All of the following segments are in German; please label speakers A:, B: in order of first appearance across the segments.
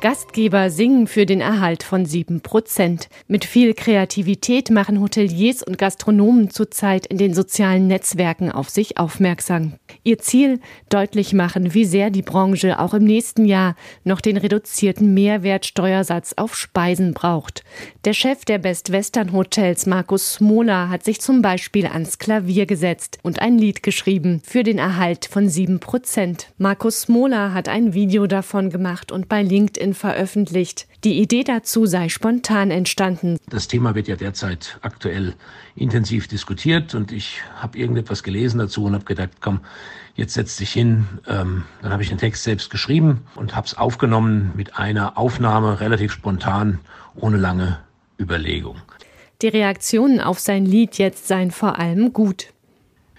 A: Gastgeber singen für den Erhalt von sieben Prozent. Mit viel Kreativität machen Hoteliers und Gastronomen zurzeit in den sozialen Netzwerken auf sich aufmerksam. Ihr Ziel, deutlich machen, wie sehr die Branche auch im nächsten Jahr noch den reduzierten Mehrwertsteuersatz auf Speisen braucht. Der Chef der Best Western Hotels, Markus Smola, hat sich zum Beispiel ans Klavier gesetzt und ein Lied geschrieben für den Erhalt von sieben Prozent. Markus Smola hat ein Video davon gemacht und bei LinkedIn LinkedIn veröffentlicht. Die Idee dazu sei spontan entstanden.
B: Das Thema wird ja derzeit aktuell intensiv diskutiert und ich habe irgendetwas gelesen dazu und habe gedacht, komm, jetzt setz dich hin. Ähm, dann habe ich den Text selbst geschrieben und habe es aufgenommen mit einer Aufnahme relativ spontan, ohne lange Überlegung.
A: Die Reaktionen auf sein Lied jetzt seien vor allem gut.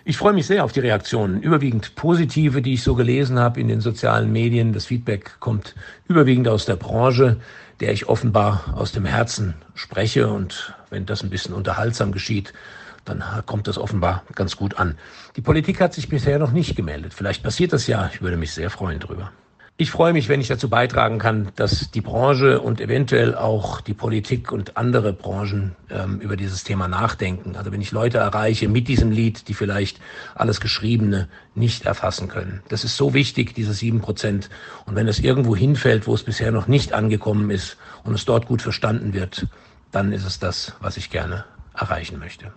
B: Ich freue mich sehr auf die Reaktionen, überwiegend positive, die ich so gelesen habe in den sozialen Medien. Das Feedback kommt überwiegend aus der Branche, der ich offenbar aus dem Herzen spreche. Und wenn das ein bisschen unterhaltsam geschieht, dann kommt das offenbar ganz gut an. Die Politik hat sich bisher noch nicht gemeldet. Vielleicht passiert das ja. Ich würde mich sehr freuen drüber. Ich freue mich, wenn ich dazu beitragen kann, dass die Branche und eventuell auch die Politik und andere Branchen ähm, über dieses Thema nachdenken. Also wenn ich Leute erreiche mit diesem Lied, die vielleicht alles Geschriebene nicht erfassen können. Das ist so wichtig, diese sieben Prozent. Und wenn es irgendwo hinfällt, wo es bisher noch nicht angekommen ist und es dort gut verstanden wird, dann ist es das, was ich gerne erreichen möchte.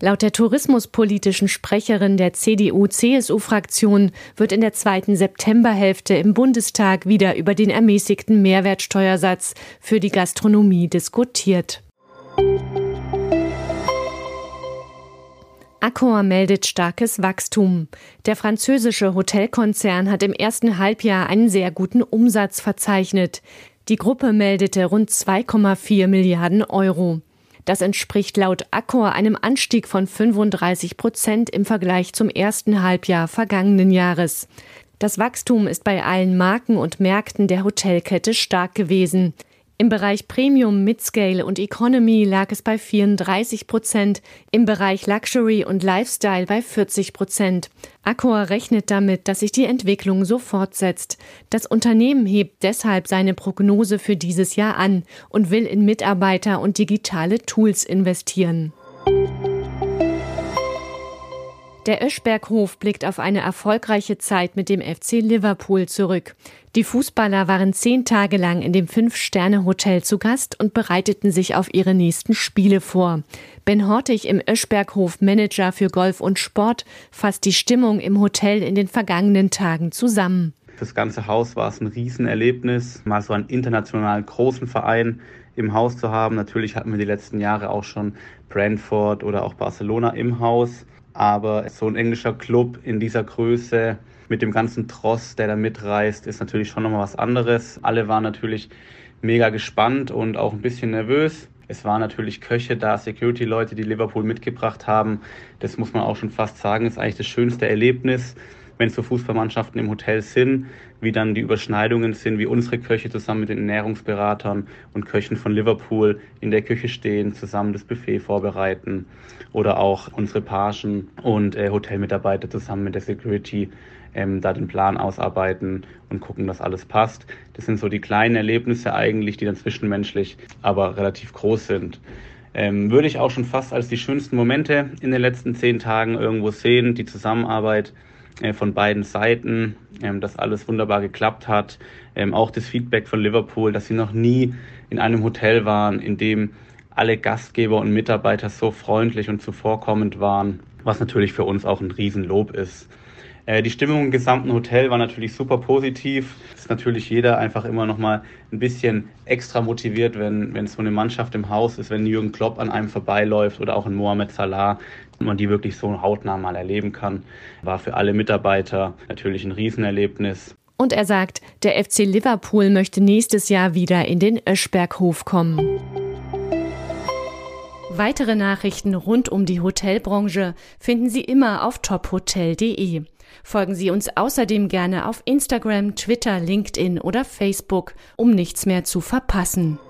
A: Laut der tourismuspolitischen Sprecherin der CDU-CSU-Fraktion wird in der zweiten Septemberhälfte im Bundestag wieder über den ermäßigten Mehrwertsteuersatz für die Gastronomie diskutiert. Accor meldet starkes Wachstum. Der französische Hotelkonzern hat im ersten Halbjahr einen sehr guten Umsatz verzeichnet. Die Gruppe meldete rund 2,4 Milliarden Euro. Das entspricht laut Accor einem Anstieg von 35 Prozent im Vergleich zum ersten Halbjahr vergangenen Jahres. Das Wachstum ist bei allen Marken und Märkten der Hotelkette stark gewesen. Im Bereich Premium, Midscale und Economy lag es bei 34 Prozent, im Bereich Luxury und Lifestyle bei 40 Prozent. Accor rechnet damit, dass sich die Entwicklung so fortsetzt. Das Unternehmen hebt deshalb seine Prognose für dieses Jahr an und will in Mitarbeiter und digitale Tools investieren. Der Öschberghof blickt auf eine erfolgreiche Zeit mit dem FC Liverpool zurück. Die Fußballer waren zehn Tage lang in dem Fünf-Sterne-Hotel zu Gast und bereiteten sich auf ihre nächsten Spiele vor. Ben Hortig im Öschberghof Manager für Golf und Sport fasst die Stimmung im Hotel in den vergangenen Tagen zusammen.
C: Das ganze Haus war es ein Riesenerlebnis, mal so einen internationalen großen Verein im Haus zu haben. Natürlich hatten wir die letzten Jahre auch schon Brentford oder auch Barcelona im Haus. Aber so ein englischer Club in dieser Größe mit dem ganzen Tross, der da mitreist, ist natürlich schon nochmal was anderes. Alle waren natürlich mega gespannt und auch ein bisschen nervös. Es waren natürlich Köche da, Security-Leute, die Liverpool mitgebracht haben. Das muss man auch schon fast sagen, ist eigentlich das schönste Erlebnis wenn so Fußballmannschaften im Hotel sind, wie dann die Überschneidungen sind, wie unsere Köche zusammen mit den Ernährungsberatern und Köchen von Liverpool in der Küche stehen, zusammen das Buffet vorbereiten oder auch unsere Pagen und äh, Hotelmitarbeiter zusammen mit der Security ähm, da den Plan ausarbeiten und gucken, dass alles passt. Das sind so die kleinen Erlebnisse eigentlich, die dann zwischenmenschlich aber relativ groß sind. Ähm, würde ich auch schon fast als die schönsten Momente in den letzten zehn Tagen irgendwo sehen, die Zusammenarbeit von beiden Seiten, ähm, dass alles wunderbar geklappt hat. Ähm, auch das Feedback von Liverpool, dass sie noch nie in einem Hotel waren, in dem alle Gastgeber und Mitarbeiter so freundlich und zuvorkommend waren, was natürlich für uns auch ein Riesenlob ist. Äh, die Stimmung im gesamten Hotel war natürlich super positiv. Ist natürlich jeder einfach immer noch mal ein bisschen extra motiviert, wenn, wenn so eine Mannschaft im Haus ist, wenn Jürgen Klopp an einem vorbeiläuft oder auch ein Mohamed Salah man die wirklich so hautnah mal erleben kann. War für alle Mitarbeiter natürlich ein Riesenerlebnis.
A: Und er sagt, der FC Liverpool möchte nächstes Jahr wieder in den Öschberghof kommen. Weitere Nachrichten rund um die Hotelbranche finden Sie immer auf tophotel.de. Folgen Sie uns außerdem gerne auf Instagram, Twitter, LinkedIn oder Facebook, um nichts mehr zu verpassen.